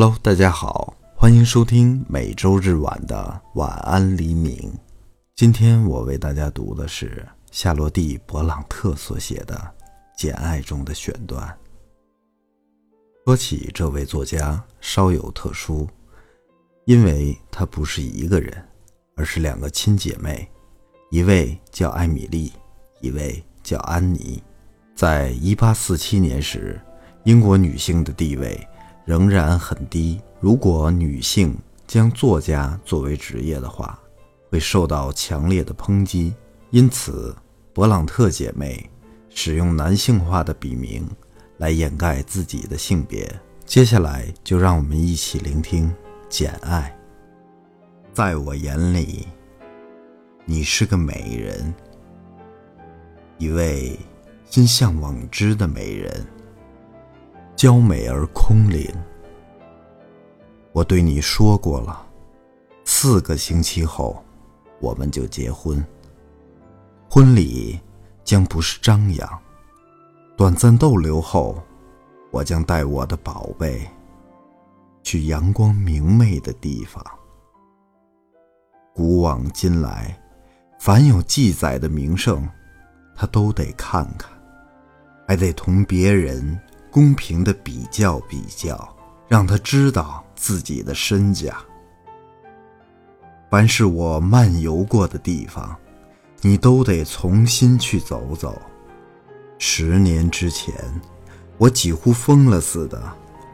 Hello，大家好，欢迎收听每周日晚的晚安黎明。今天我为大家读的是夏洛蒂·勃朗特所写的《简爱》中的选段。说起这位作家，稍有特殊，因为他不是一个人，而是两个亲姐妹，一位叫艾米丽，一位叫安妮。在一八四七年时，英国女性的地位。仍然很低。如果女性将作家作为职业的话，会受到强烈的抨击。因此，勃朗特姐妹使用男性化的笔名来掩盖自己的性别。接下来，就让我们一起聆听《简爱》。在我眼里，你是个美人，一位心向往之的美人。娇美而空灵。我对你说过了，四个星期后，我们就结婚。婚礼将不是张扬。短暂逗留后，我将带我的宝贝去阳光明媚的地方。古往今来，凡有记载的名胜，他都得看看，还得同别人。公平的比较比较，让他知道自己的身价。凡是我漫游过的地方，你都得重新去走走。十年之前，我几乎疯了似的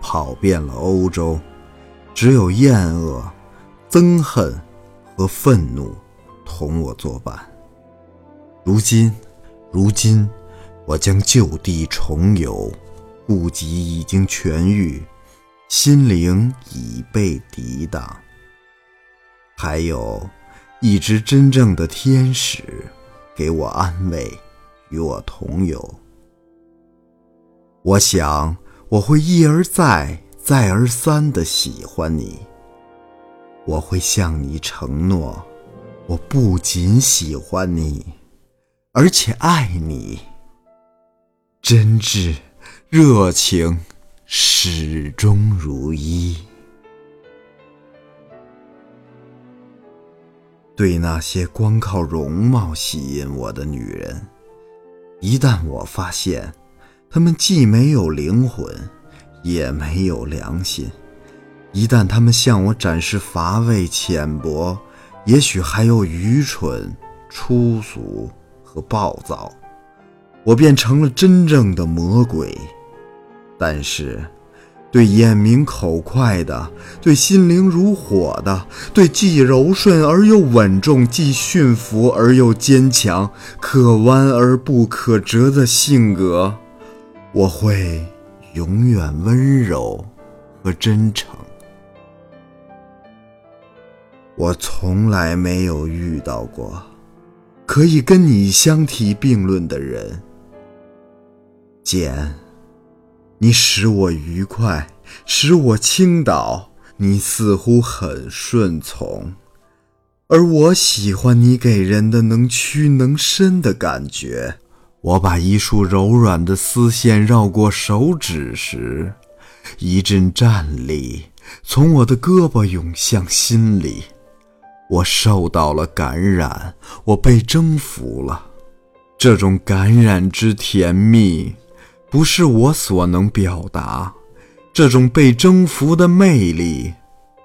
跑遍了欧洲，只有厌恶、憎恨和愤怒同我作伴。如今，如今，我将就地重游。顾疾已经痊愈，心灵已被抵挡。还有一只真正的天使，给我安慰，与我同游。我想我会一而再、再而三的喜欢你。我会向你承诺，我不仅喜欢你，而且爱你。真挚。热情始终如一。对那些光靠容貌吸引我的女人，一旦我发现她们既没有灵魂，也没有良心；一旦她们向我展示乏味、浅薄，也许还有愚蠢、粗俗和暴躁，我便成了真正的魔鬼。但是，对眼明口快的，对心灵如火的，对既柔顺而又稳重，既驯服而又坚强，可弯而不可折的性格，我会永远温柔和真诚。我从来没有遇到过可以跟你相提并论的人，简。你使我愉快，使我倾倒。你似乎很顺从，而我喜欢你给人的能屈能伸的感觉。我把一束柔软的丝线绕过手指时，一阵战栗从我的胳膊涌向心里。我受到了感染，我被征服了。这种感染之甜蜜。不是我所能表达，这种被征服的魅力，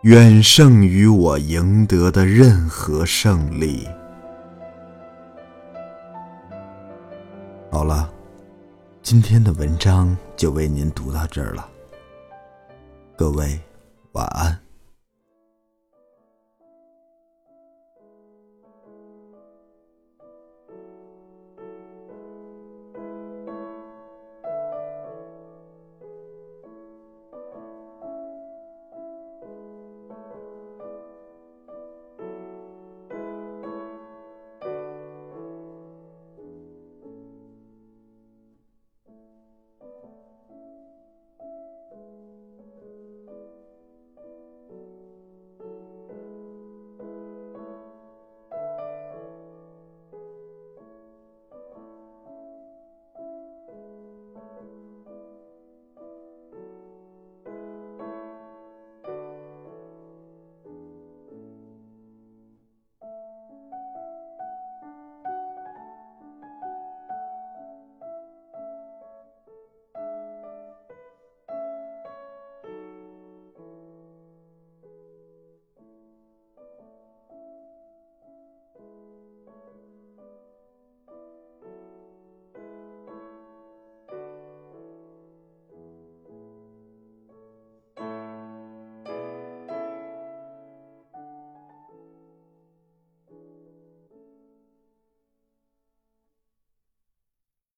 远胜于我赢得的任何胜利。好了，今天的文章就为您读到这儿了。各位，晚安。